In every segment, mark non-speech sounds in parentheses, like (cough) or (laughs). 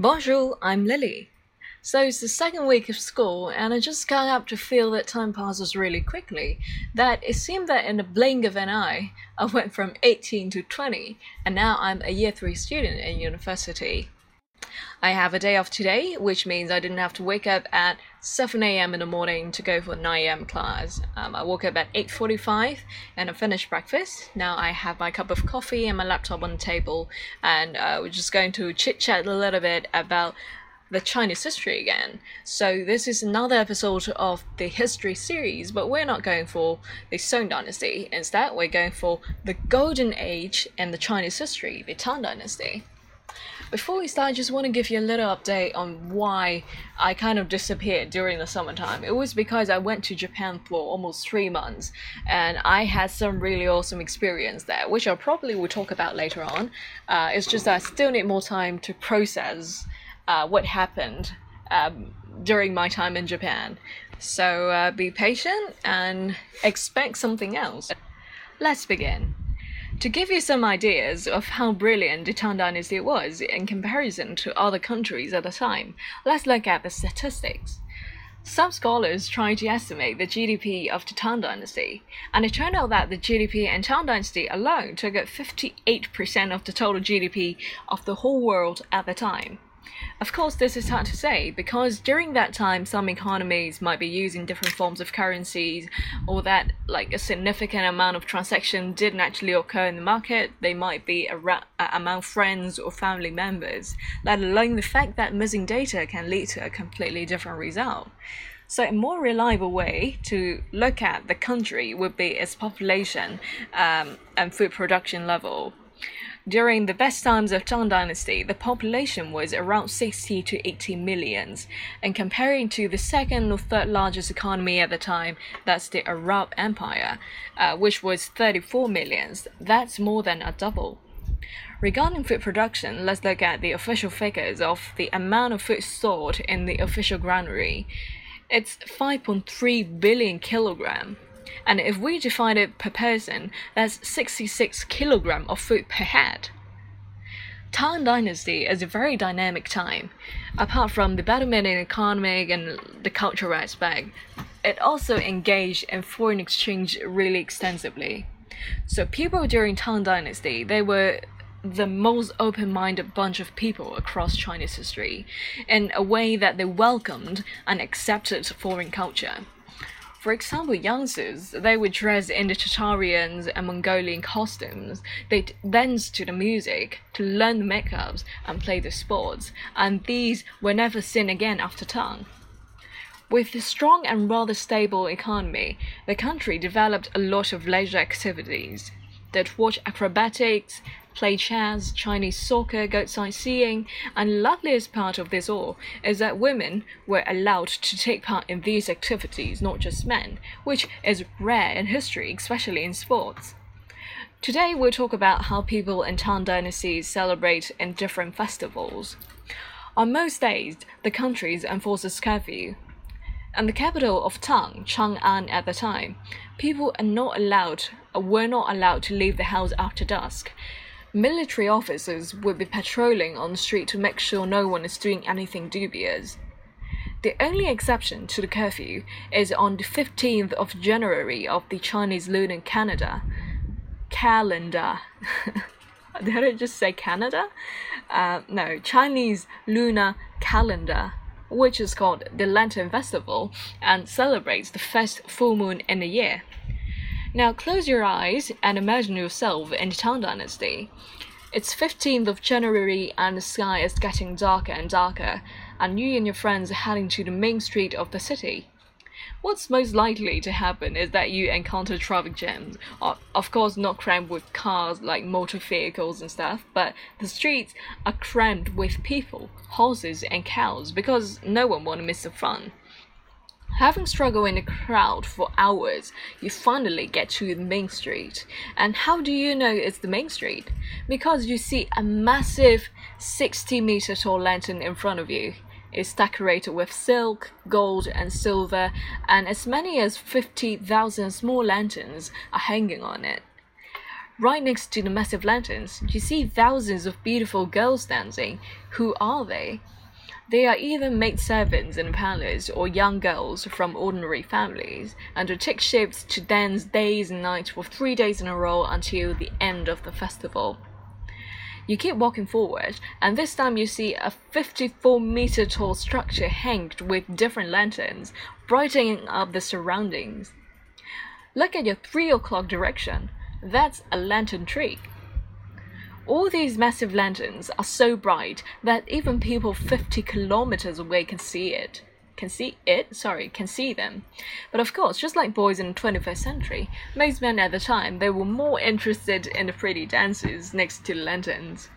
Bonjour, I'm Lily. So it's the second week of school, and I just got up to feel that time passes really quickly. That it seemed that in the blink of an eye, I went from 18 to 20, and now I'm a year 3 student in university. I have a day off today, which means I didn't have to wake up at 7 a.m. in the morning to go for 9 a.m. class. Um, I woke up at 8:45 and I finished breakfast. Now I have my cup of coffee and my laptop on the table, and uh, we're just going to chit chat a little bit about the Chinese history again. So this is another episode of the history series, but we're not going for the Song Dynasty. Instead, we're going for the Golden Age in the Chinese history, the Tang Dynasty. Before we start, I just want to give you a little update on why I kind of disappeared during the summertime. It was because I went to Japan for almost three months and I had some really awesome experience there, which I probably will talk about later on. Uh, it's just that I still need more time to process uh, what happened um, during my time in Japan. So uh, be patient and expect something else. Let's begin. To give you some ideas of how brilliant the Tang Dynasty was in comparison to other countries at the time, let's look at the statistics. Some scholars tried to estimate the GDP of the Tang Dynasty, and it turned out that the GDP in Tang Dynasty alone took up 58% of the total GDP of the whole world at the time. Of course, this is hard to say because during that time, some economies might be using different forms of currencies, or that like a significant amount of transaction didn't actually occur in the market. They might be around among friends or family members, let alone the fact that missing data can lead to a completely different result. So, a more reliable way to look at the country would be its population um, and food production level. During the best times of Tang Dynasty, the population was around 60 to 80 millions, and comparing to the second or third largest economy at the time, that's the Arab Empire, uh, which was 34 millions, that's more than a double. Regarding food production, let's look at the official figures of the amount of food stored in the official granary. It's 5.3 billion kilogram and if we divide it per person, that's 66 kilogram of food per head. Tang Dynasty is a very dynamic time. Apart from the betterment in economic and the cultural aspect, it also engaged in foreign exchange really extensively. So people during Tang Dynasty, they were the most open-minded bunch of people across Chinese history, in a way that they welcomed and accepted foreign culture. For example, youngsters, they would dress in the Tatarian and Mongolian costumes. They'd dance to the music, to learn the makeups, and play the sports, and these were never seen again after Tang. With a strong and rather stable economy, the country developed a lot of leisure activities. They'd watch acrobatics, play chess, Chinese soccer, go sightseeing, and loveliest part of this all is that women were allowed to take part in these activities, not just men, which is rare in history, especially in sports. Today we'll talk about how people in Tang dynasties celebrate in different festivals. On most days, the country enforces curfew. And the capital of Tang, Chang'an at the time, people are not allowed were not allowed to leave the house after dusk. Military officers would be patrolling on the street to make sure no one is doing anything dubious. The only exception to the curfew is on the 15th of January of the Chinese lunar Canada calendar. (laughs) Did I just say Canada? Uh, no, Chinese lunar calendar, which is called the Lantern Festival and celebrates the first full moon in the year. Now close your eyes and imagine yourself in the Tang Dynasty. It's 15th of January and the sky is getting darker and darker, and you and your friends are heading to the main street of the city. What's most likely to happen is that you encounter traffic jams. Of course, not crammed with cars like motor vehicles and stuff, but the streets are crammed with people, horses, and cows because no one wants to miss the fun. Having struggled in the crowd for hours, you finally get to the main street. And how do you know it's the main street? Because you see a massive 60 meter tall lantern in front of you. It's decorated with silk, gold, and silver, and as many as 50,000 small lanterns are hanging on it. Right next to the massive lanterns, you see thousands of beautiful girls dancing. Who are they? They are either maid servants in the palace or young girls from ordinary families, and they take shifts to dance days and nights for three days in a row until the end of the festival. You keep walking forward, and this time you see a 54 meter tall structure hanged with different lanterns, brightening up the surroundings. Look at your 3 o'clock direction. That's a lantern tree. All these massive lanterns are so bright that even people 50 kilometers away can see it. Can see it? Sorry, can see them. But of course, just like boys in the 21st century, most men at the time they were more interested in the pretty dances next to the lanterns.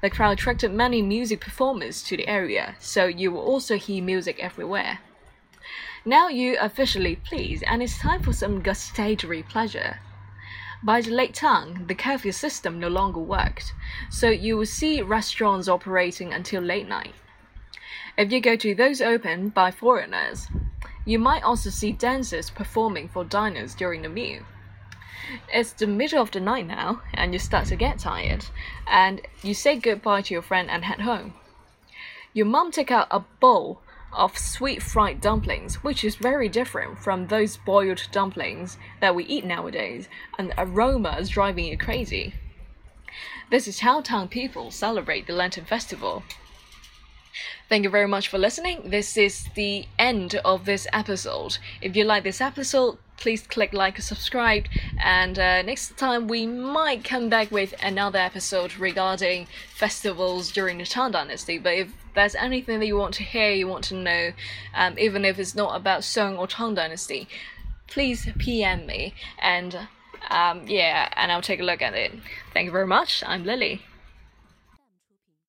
The crowd attracted many music performers to the area, so you will also hear music everywhere. Now you officially pleased, and it's time for some gustatory pleasure. By the late Tang, the curfew system no longer worked, so you will see restaurants operating until late night. If you go to those opened by foreigners, you might also see dancers performing for diners during the meal. It's the middle of the night now, and you start to get tired, and you say goodbye to your friend and head home. Your mum take out a bowl of sweet fried dumplings, which is very different from those boiled dumplings that we eat nowadays, and the aroma is driving you crazy. This is how Tang people celebrate the Lantern Festival. Thank you very much for listening. This is the end of this episode. If you like this episode, please click like and subscribe. And uh, next time we might come back with another episode regarding festivals during the Tang Dynasty. But if there's anything that you want to hear, you want to know, um, even if it's not about Song or Tang Dynasty, please PM me and um, yeah, and I'll take a look at it. Thank you very much. I'm Lily.